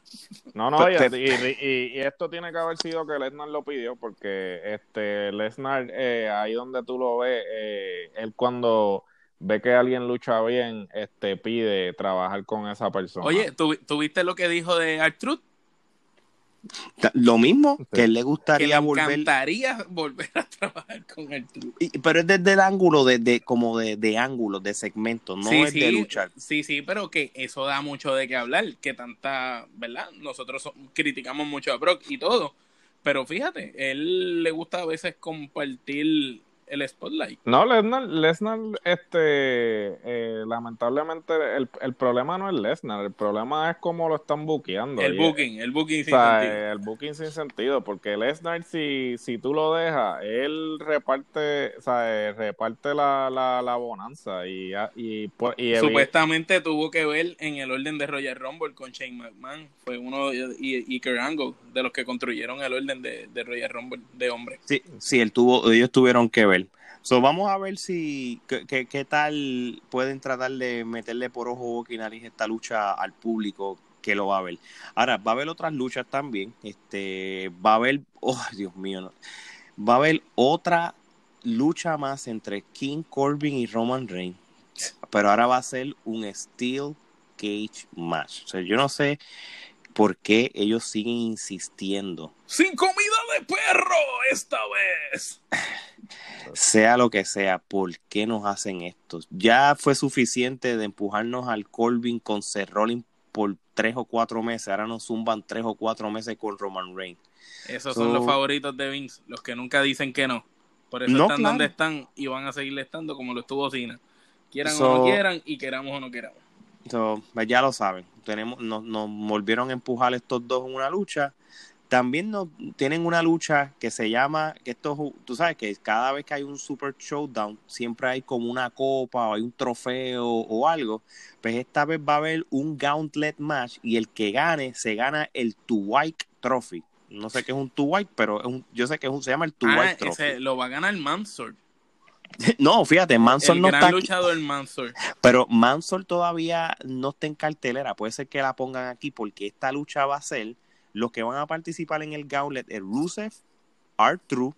No, no, y, y, esto tiene que haber sido que Lesnar lo pidió, porque este Lesnar, eh, ahí donde tú lo ves, eh, él cuando ve que alguien lucha bien, este pide trabajar con esa persona. Oye, ¿tú, viste lo que dijo de Artruth? Lo mismo, que él le gustaría que volver. encantaría volver a trabajar con Artruth. pero es desde el ángulo, de, como de, de ángulos, de segmentos, no es de luchar. Sí, sí, pero que eso da mucho de qué hablar, que tanta, ¿verdad? Nosotros criticamos mucho a Brock y todo, pero fíjate, él le gusta a veces compartir el spotlight. No, Lesnar, Lesnar este, eh, lamentablemente, el, el, problema no es Lesnar, el problema es cómo lo están buqueando. El booking, el booking sin sentido. El booking sin sentido, porque Lesnar, si, si tú lo dejas, él reparte, o sea, reparte la, la, la bonanza y, y, pues, y, Supuestamente tuvo que ver en el orden de Roger Rumble con Shane McMahon, fue uno y, y Kurt Angle, de los que construyeron el orden de, de Roger Rumble de hombre. Sí, sí, él tuvo, ellos tuvieron que ver. So, vamos a ver si qué, tal pueden tratar de meterle por ojo, boca y nariz esta lucha al público que lo va a ver. Ahora, va a haber otras luchas también. Este, va a haber, oh [laughs] Dios mío, va a haber otra lucha más entre King Corbin y Roman Reigns. Pero ahora va a ser un Steel Cage match. O sea, yo no sé por qué ellos siguen insistiendo. Sin comida de perro esta vez. [laughs] sea lo que sea, ¿por qué nos hacen esto? Ya fue suficiente de empujarnos al Colvin con Seth Rollins por tres o cuatro meses. Ahora nos zumban tres o cuatro meses con Roman Reigns. Esos son los favoritos de Vince, los que nunca dicen que no. Por eso están donde están y van a seguir estando como lo estuvo Cena. Quieran o no quieran y queramos o no queramos. Pues ya lo saben. Tenemos, nos, nos volvieron a empujar estos dos en una lucha también no, tienen una lucha que se llama, que esto, tú sabes que cada vez que hay un Super Showdown, siempre hay como una copa o hay un trofeo o algo. Pues esta vez va a haber un Gauntlet Match y el que gane se gana el White Trophy. No sé qué es un White, pero yo sé que es un, se llama el Tuwhite ah, Trophy. Ese lo va a ganar Mansor. [laughs] No, fíjate, Mansor no gran está. luchador Mansor. Pero Mansor todavía no está en cartelera. Puede ser que la pongan aquí porque esta lucha va a ser los que van a participar en el Gauntlet es Rusev, R-Truth,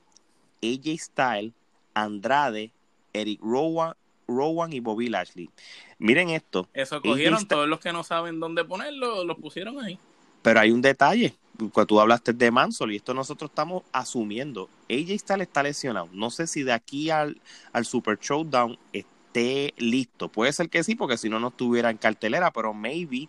AJ Styles, Andrade, Eric Rowan, Rowan y Bobby Lashley. Miren esto. Eso cogieron todos los que no saben dónde ponerlo, los pusieron ahí. Pero hay un detalle. Cuando tú hablaste de Mansol y esto nosotros estamos asumiendo. AJ Styles está lesionado. No sé si de aquí al, al Super Showdown esté listo. Puede ser que sí, porque si no, no estuviera en cartelera, pero maybe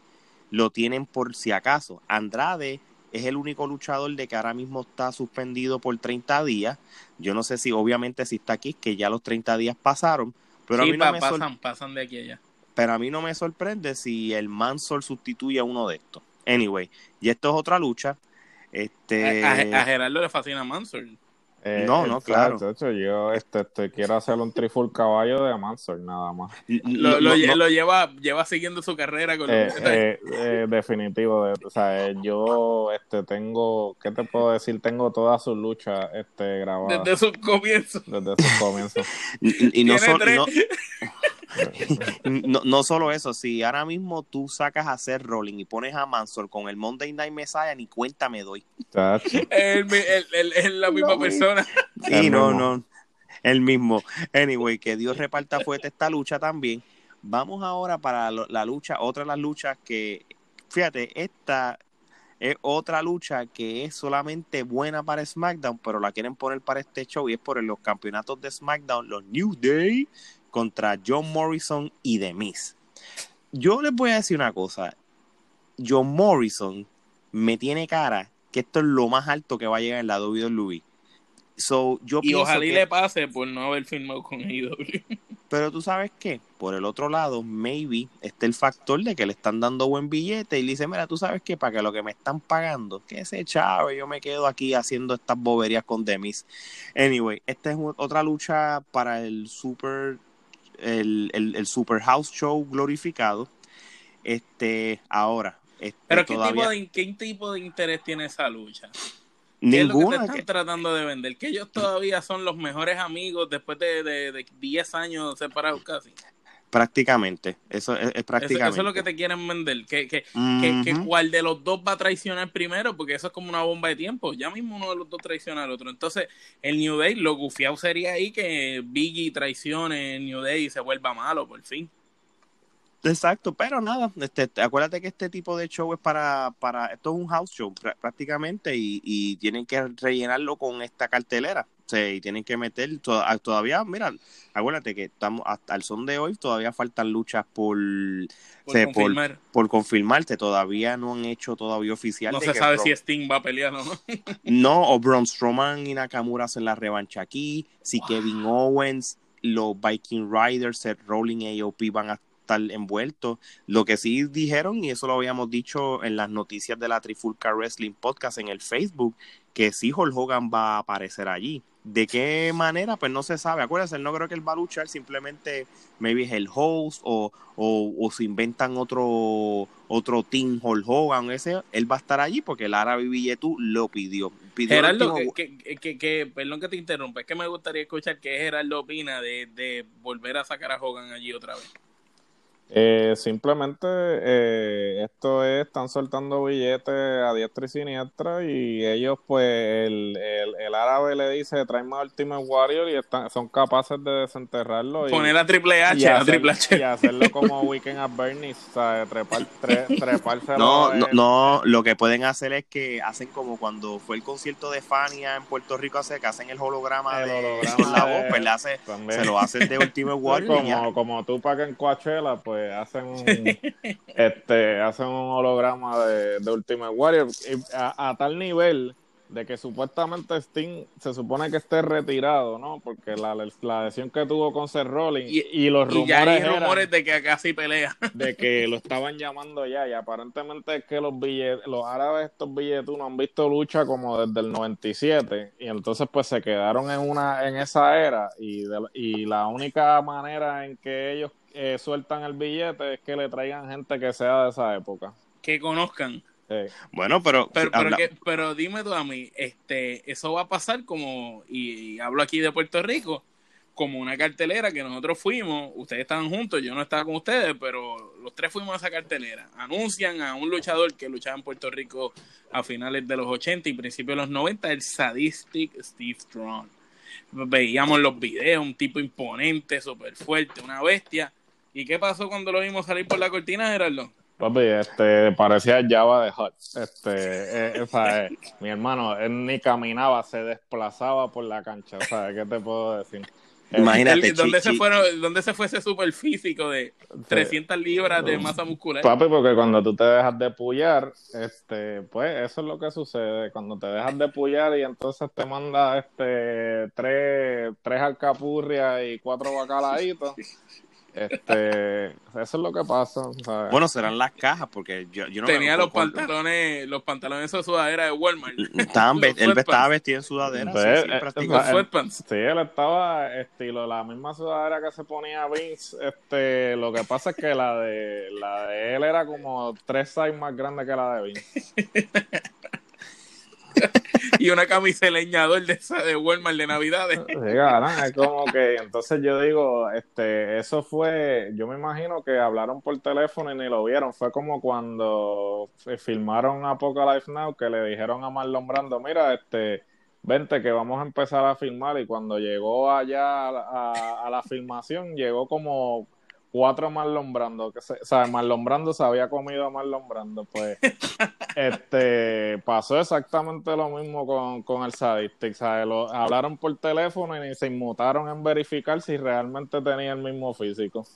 lo tienen por si acaso. Andrade es el único luchador de que ahora mismo está suspendido por 30 días. Yo no sé si obviamente si está aquí, que ya los 30 días pasaron, pero a mí no me pasan, pasan de aquí allá. Pero a mí no me sorprende si el Mansor sustituye a uno de estos. Anyway, y esto es otra lucha. Este... A, Gerardo le fascina Mansor. Eh, no, no, claro. yo este, este, quiero hacer un triful caballo de Mansor, nada más. Lo, lo, lleva, lleva siguiendo su carrera con eh, eh, eh, Definitivo. o sea, yo este, tengo, ¿qué te puedo decir? Tengo todas sus luchas este, grabadas. Desde sus comienzos. Desde sus comienzos. [laughs] y, y no, solo no, [laughs] no, solo eso, si ahora mismo tú sacas a hacer rolling y pones a Mansor con el Monday Night Messiah, ni cuenta me doy. Es la misma persona. Sí, no, no. El mismo. Anyway, que Dios reparta fuerte esta lucha también. Vamos ahora para la lucha, otra de las luchas que, fíjate, esta es otra lucha que es solamente buena para SmackDown, pero la quieren poner para este show y es por los campeonatos de SmackDown, los New Day contra John Morrison y The Miz. Yo les voy a decir una cosa. John Morrison me tiene cara que esto es lo más alto que va a llegar en la WWE. So, yo y ojalá le pase por no haber firmado con AEW. [laughs] Pero tú sabes qué, por el otro lado, maybe está el factor de que le están dando buen billete y le dice, mira, tú sabes qué, para que lo que me están pagando, que ese chavo, yo me quedo aquí haciendo estas boberías con Demis. Anyway, esta es otra lucha para el Super, el, el, Super House Show glorificado. Este, ahora. Este, Pero ¿qué, tipo de, ¿qué tipo de interés tiene esa lucha? Ninguna. es lo que te están tratando de vender? Que ellos todavía son los mejores amigos después de, de, 10 años separados casi. Prácticamente, eso es, prácticamente. Eso, es lo que te quieren vender, que, que, que, cuál de los dos va a traicionar primero, porque eso es como una bomba de tiempo, ya mismo uno de los dos traiciona al otro. Entonces, el New Day, lo gufiado sería ahí que Biggie traicione el New Day y se vuelva malo, por fin. Exacto, pero nada, este, acuérdate que este tipo de show es para, para, esto es un house show prácticamente y, y tienen que rellenarlo con esta cartelera, y tienen que meter, ah, todavía, mira, acuérdate que estamos, hasta el son de hoy todavía faltan luchas por, por, confirmar. por, confirmarte, todavía no han hecho todavía oficial. No se sabe si Sting va a pelear o no. [laughs] no, o Braun Strowman y Nakamura hacen la revancha aquí, si Kevin Owens, los Viking Riders, Seth Rolling AOP van a estar envuelto. Lo que sí dijeron, y eso lo habíamos dicho en las noticias de la Trifulca Wrestling Podcast en el Facebook, que sí Hulk Hogan va a aparecer allí. ¿De qué manera? Pues no se sabe. Acuérdense, no creo que él va a luchar, simplemente maybe es el host o, o, se inventan otro otro team Hulk Hogan, ese, él va a estar allí porque el árabe Billetú lo pidió. pidió Gerardo, que, que, que, perdón que te interrumpa, es que me gustaría escuchar qué Gerardo opina de, de volver a sacar a Hogan allí otra vez. Eh, simplemente eh, esto es, están soltando billetes a diestra y siniestra y ellos pues el, el, árabe le dice trae más Ultimate Warrior y están, son capaces de desenterrarlo. Poner a Triple H, a Triple H. Y hacerlo como Weekend at Bernie's, o sea, trepar, tre, [laughs] No, no, no, lo que pueden hacer es que hacen como cuando fue el concierto de Fania en Puerto Rico hace que hacen el holograma de la voz, pues le hace, se lo hacen de Ultimate [laughs] Warrior. como, como tú para que en Coachella, pues hacen un, [laughs] este, hacen un holograma de, de Ultimate Warrior a, tal nivel de que supuestamente Sting se supone que esté retirado, ¿no? Porque la, la lesión que tuvo con Seth Rollins y, los rumores, y hay rumores de que casi pelea. [laughs] De que lo estaban llamando ya y aparentemente es que los billetes, los árabes estos billetes no han visto lucha como desde el 97 y entonces pues se quedaron en una en esa era y, y la única manera en que ellos eh, sueltan el billete es que le traigan gente que sea de esa época. Que conozcan. Bueno, pero pero, pero, dime tú a mí, este, eso va a pasar como, y, hablo aquí de Puerto Rico, como una cartelera que nosotros fuimos, ustedes estaban juntos, yo no estaba con ustedes, pero los tres fuimos a esa cartelera. Anuncian a un luchador que luchaba en Puerto Rico a finales de los 80 y principios de los 90, el Sadistic Steve Strong. Veíamos los videos, un tipo imponente, súper fuerte, una bestia ¿Y qué pasó cuando lo vimos salir por la cortina, Gerardo? Papi, este, parecía Java de Hot. Este, eh, o sea, eh, mi hermano, él ni caminaba, se desplazaba por la cancha. O sea, ¿qué te puedo decir? [laughs] Imagínate. ¿dónde, se fueron, ¿Dónde se fue ese super físico de 300 libras de masa muscular? Papi, porque cuando tú te dejas de pullar, este, pues eso es lo que sucede. Cuando te dejas de pullar y entonces te manda este, tres, tres alcapurrias y cuatro bacalaitos. [laughs] Este, eso es lo que pasa. Bueno, serán las cajas, porque yo, yo no Tenía los pantalones, los pantalones de sudadera de Walmart. Estaban, [laughs] él estaba vestido en sudadera. sí, sí, eh, sí, él estaba estilo la misma sudadera que se ponía Vince. Este, lo que pasa es que la de la de él era como tres sizes más grande que la de Vince. [laughs] [laughs] y una camisa de leñador de esa de Walmart de Navidades. [laughs] es como que, entonces yo digo, este, eso fue, yo me imagino que hablaron por teléfono y ni lo vieron. Fue como cuando filmaron Apocalypse Now que le dijeron a Marlon Brando, mira, este, vente que vamos a empezar a filmar y cuando llegó allá a, a la filmación llegó como cuatro Marlon Brando, que se, o sea, Marlon Brando se había comido a Marlon Brando, pues [laughs] este pasó exactamente lo mismo con, con el Sadistic, ¿sabes? Lo, hablaron por teléfono y se inmutaron en verificar si realmente tenía el mismo físico.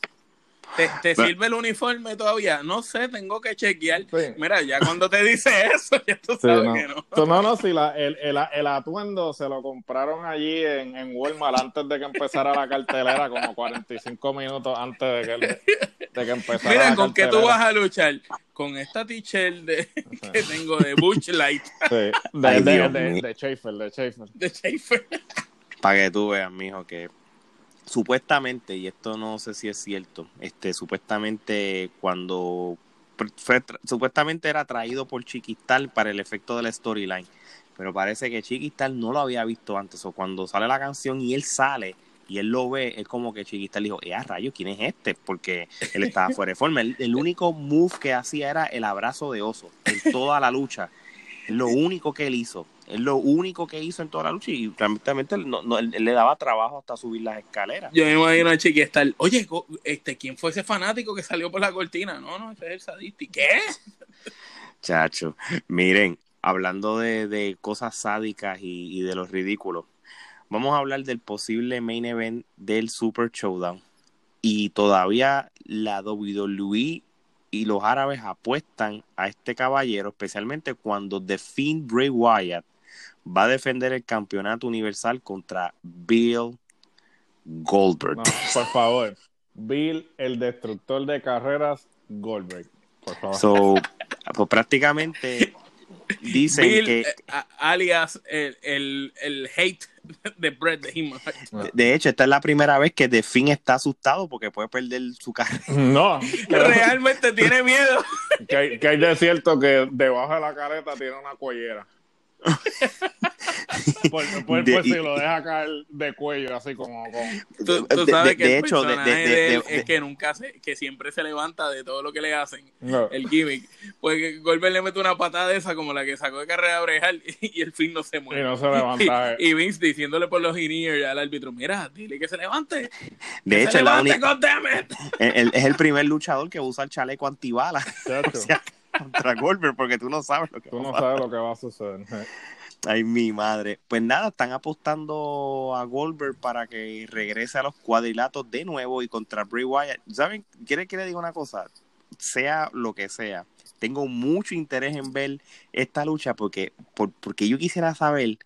¿Te, sirve el uniforme todavía? No sé, tengo que chequear. Mira, ya cuando te dice [laughs] eso, ya tú sabes no. que no. no, no, si la, el, el, el, atuendo se lo compraron allí en, en, Walmart antes de que empezara la cartelera, como 45 minutos antes de que, de que empezara Mira, la ¿con qué tú vas a luchar? Con esta t-shirt de, que tengo de Butch Light. Sí, de, Ay, de, de, de, Schaefer, de Schaefer. De Schaefer. Para que tú veas, mijo, que supuestamente, y esto no sé si es cierto, este, supuestamente cuando fue, supuestamente era traído por Chiquistal para el efecto de la storyline, pero parece que Chiquistal no lo había visto antes, o cuando sale la canción y él sale y él lo ve, es como que Chiquistal dijo, eh, a rayo, ¿quién es este? Porque él estaba fuera de forma. El, el único move que hacía era el abrazo de oso en toda la lucha. Lo único que él hizo. Es lo único que hizo en toda la lucha y realmente no, no, él, le daba trabajo hasta subir las escaleras. Yo me imagino a Chiqui estar, oye, este, ¿quién fue ese fanático que salió por la cortina? No, no, ese es el sadista. ¿Qué? [laughs] Chacho, miren, hablando de, de cosas sádicas y, y, de los ridículos, vamos a hablar del posible main event del Super Showdown. Y todavía la WWE y los árabes apuestan a este caballero, especialmente cuando The Fiend Bray Wyatt va a defender el campeonato universal contra Bill Goldberg. No, por favor, Bill, el destructor de carreras, Goldberg. Por favor. So, pues prácticamente dicen Bill, que. Eh, alias el, el, el hate de Bret de Him. De hecho, esta es la primera vez que The Finn está asustado porque puede perder su carrera. No. Realmente tiene miedo. Que hay, que hay de cierto que debajo de la careta tiene una cuellera. [laughs] por, por, De- por si y- lo deja caer de cuello, así como. como- Tú, sabes de- que de el hecho, de- personaje de- de, de- él de- es que nunca se, que siempre se levanta de todo lo que le hacen, No. el gimmick. Pues Goldberg le mete una patada de esa como la que sacó de carrera Brejal [laughs] y el fin no se Y mueve. no se levanta. [laughs] eh. Y, y Vince diciéndole por los in al árbitro, mira, dile que se levante. De hecho, es, la levante, única- goddammit". él- él es el primer luchador que usa el chaleco antibalas Chacho, o sea, contra Goldberg porque tú no sabes lo que tú va a no pasar. sabes lo que va a suceder. [laughs] Ay, mi madre. Pues nada, están apostando a Goldberg para que regrese a los cuadrilatos de nuevo y contra Bray Wyatt. ¿Saben? ¿Quieren que le diga una cosa? Sea lo que sea, tengo mucho interés en ver esta lucha porque, por- porque yo quisiera saber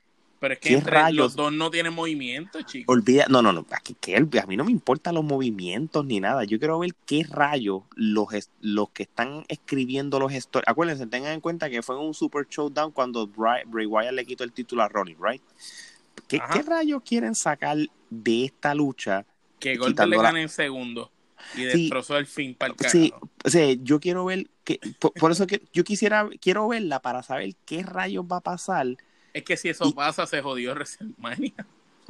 Pero es que ¿Qué entre rayos? los dos no tienen movimiento, chicos. Olvida, no, no, no, aquí, que a mí no me importan los movimientos ni nada. Yo quiero ver qué rayos los, los que están escribiendo los stories. Acuérdense, tengan en cuenta que fue un Super Showdown cuando Bray, Bray Wyatt le quitó el título a Ronnie, ¿right? ¿Qué, qué rayos quieren sacar de esta lucha? Que Goldberg le gana en segundo y Sí. destrozó el fin para el. Sí, sea, yo quiero ver, que, por, por eso que yo quisiera, quiero verla para saber qué rayos va a pasar, Es que si eso Y- pasa, se jodió WrestleMania.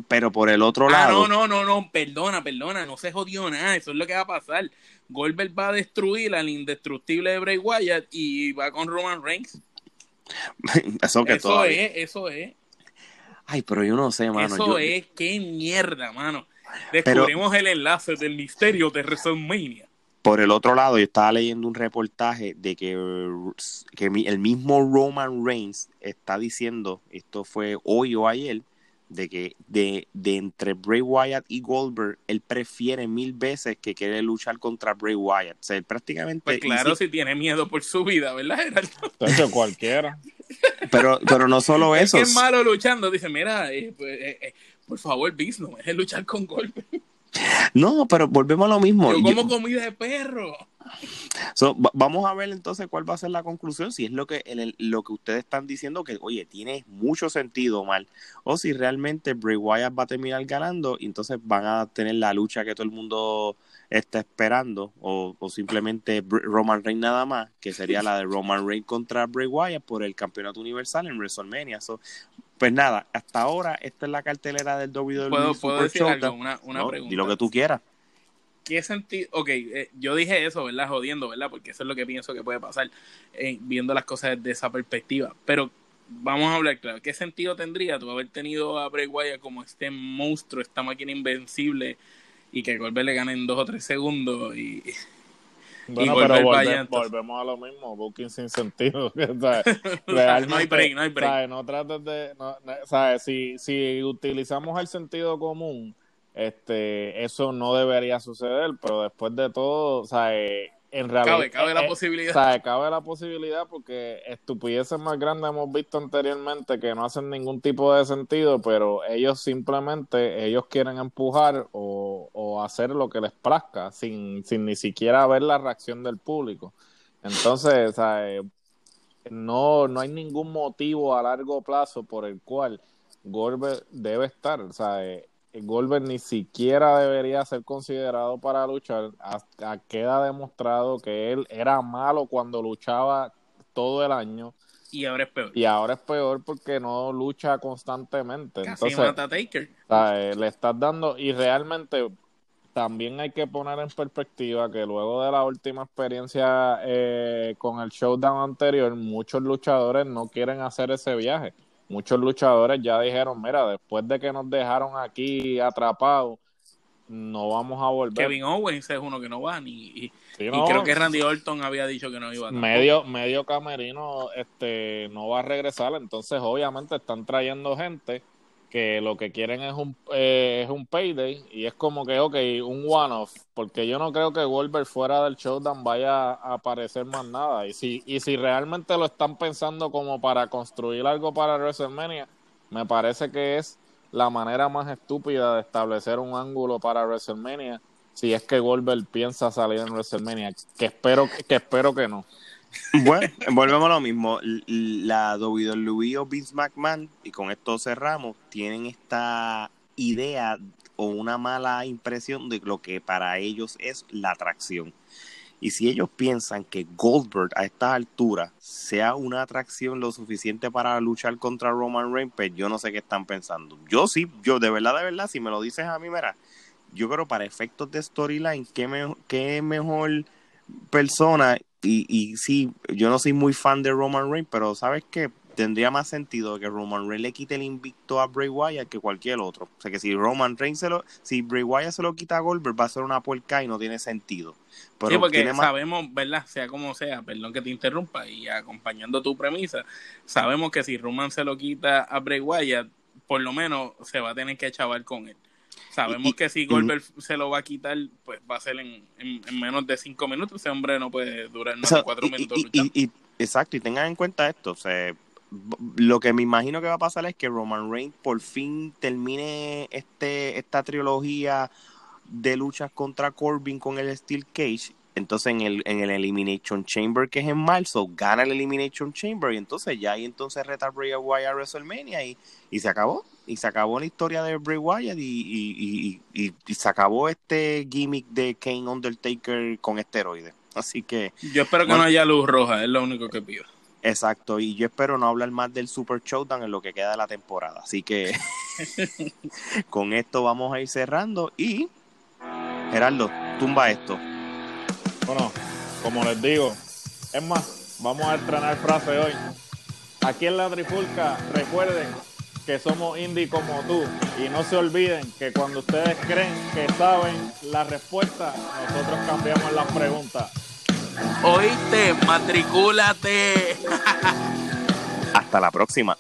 pero por el otro Ah, lado. no, no, no, no, perdona, perdona, no se jodió nada, eso es lo que va a pasar. Goldberg va a destruir al indestructible de Bray Wyatt y va con Roman Reigns. [laughs] eso que Eso todavía. es, eso es, Ay, pero yo no sé, mano. eso yo- es, qué mierda, mano. Descubrimos el enlace del misterio de WrestleMania. Por el otro lado, yo estaba leyendo un reportaje de que, que mi- el mismo Roman Reigns está diciendo, esto fue hoy o ayer, de que de, de entre Bray Wyatt y Goldberg, él prefiere mil veces que quiere luchar contra Bray Wyatt. O sea, él prácticamente... Pues claro, si tiene miedo por su vida, ¿verdad, Gerardo? Entonces, cualquiera. pero, pero no solo Es eso. que es malo luchando, dice, mira, eh, pues, eh, eh, por favor, Vince, no dejes luchar con Goldberg. No, pero volvemos a lo mismo. Yo Yo- como comida de perro. So, va- vamos a ver entonces cuál va a ser la conclusión, si es lo que el- el- lo que ustedes están diciendo, que oye, tiene mucho sentido mal, o si realmente Bray Wyatt va a terminar ganando y entonces van a tener la lucha que todo el mundo está esperando, o, o simplemente Br- Roman Reigns nada más, que sería la de Roman Reigns contra Bray Wyatt por el campeonato universal en WrestleMania. So, pues nada, hasta ahora esta es la cartelera del WWE ¿Puedo, Super puedo decir algo? Una, una No, pregunta. di lo que tú quieras. ¿Qué sentido? Ok, eh, yo dije eso, ¿verdad? Jodiendo, ¿verdad? Porque eso es lo que pienso que puede pasar eh, viendo las cosas desde esa perspectiva. Pero vamos a hablar claro. ¿Qué sentido tendría tú haber tenido a Bray Wyatt como este monstruo, esta máquina invencible y que Goldberg le gane en dos o tres segundos? Y, Bueno, pero volve- volvemos a lo mismo, booking sin sentido. [laughs] ¿sabes? [laughs] no hay break, no hay break. ¿sabes? No trates de. No, ¿sabes? Si, si utilizamos el sentido común, este, eso no debería suceder, pero después de todo, sea, eh, en realidad... Cabe, cabe la eh, posibilidad. O sea, cabe la posibilidad porque estupideces más grandes hemos visto anteriormente que no hacen ningún tipo de sentido, pero ellos simplemente, ellos quieren empujar o, o hacer lo que les plazca sin, sin ni siquiera ver la reacción del público. Entonces, o sea, eh, no, no hay ningún motivo a largo plazo por el cual Goldberg debe estar. O sea, eh, Goldberg ni siquiera debería ser considerado para luchar. A, queda demostrado que él era malo cuando luchaba todo el año. Y ahora es peor. Y ahora es peor porque no lucha constantemente. Casi Entonces, mata a Taker. eh, le estás dando, y realmente también hay que poner en perspectiva que luego de la última experiencia eh, con el showdown anterior, muchos luchadores no quieren hacer ese viaje. Muchos luchadores ya dijeron, mira, después de que nos dejaron aquí atrapados, no vamos a volver. Kevin Owens es uno que no va ni y, Sí, y no, creo que Randy Orton había dicho que no iba a medio medio camerino este no va a regresar entonces obviamente están trayendo gente que lo que quieren es un eh, es un payday y es como que ok un one off porque yo no creo que Goldberg fuera del showdown vaya a aparecer más nada. Y si y si realmente lo están pensando como para construir algo para WrestleMania me parece que es la manera más estúpida de establecer un ángulo para WrestleMania si es que Goldberg piensa salir en WrestleMania que espero que espero que no Bueno, volvemos a lo mismo. La WWE o Vince McMahon, y con esto cerramos, tienen esta idea o una mala impresión de lo que para ellos es la atracción. Y si ellos piensan que Goldberg a esta altura sea una atracción lo suficiente para luchar contra Roman Reigns, pues yo no sé qué están pensando. Yo sí, yo de verdad, de verdad, si me lo dices a mí, mira, yo creo para efectos de storyline, qué, me- qué mejor persona y, y sí, yo no soy muy fan de Roman Reigns, pero ¿sabes qué? Tendría más sentido que Roman Reigns le quite el invicto a Bray Wyatt que cualquier otro. O sea que si Roman Reigns se lo, si Bray Wyatt se lo quita a Goldberg va a ser una puerca y no tiene sentido. Pero sí, porque más- sabemos, ¿verdad? Sea como sea, perdón que te interrumpa, y acompañando tu premisa, sabemos que si Roman se lo quita a Bray Wyatt, por lo menos se va a tener que chavar con él. Sabemos Y- que si Goldberg se lo va a quitar, pues va a ser en, en- en menos de cinco minutos. Ese hombre no puede durar más O sea, de cuatro y- minutos luchando. exacto, y tengan en cuenta esto. O sea, b- lo que me imagino que va a pasar es que Roman Reigns por fin termine este esta trilogía de luchas contra Corbin con el Steel Cage. Entonces en el, en el Elimination Chamber que es en marzo, gana el Elimination Chamber y entonces ya ahí entonces reta a Bray Wyatt a WrestleMania y, y se acabó. Y se acabó la historia de Bray Wyatt y, y, y, y- y se acabó este gimmick de Kane Undertaker con esteroides. Así que Yo espero que no- no haya luz roja, es lo único que pido. Exacto, y yo espero no hablar más del Super Showdown en lo que queda de la temporada. Así que [laughs] con esto vamos a ir cerrando y Gerardo, tumba esto. Bueno, como les digo, es más, vamos a estrenar frase hoy. Aquí en la Trifulca, recuerden que somos indie como tú y no se olviden que cuando ustedes creen que saben la respuesta, nosotros cambiamos las preguntas. Oíste, matricúlate. Hasta la próxima.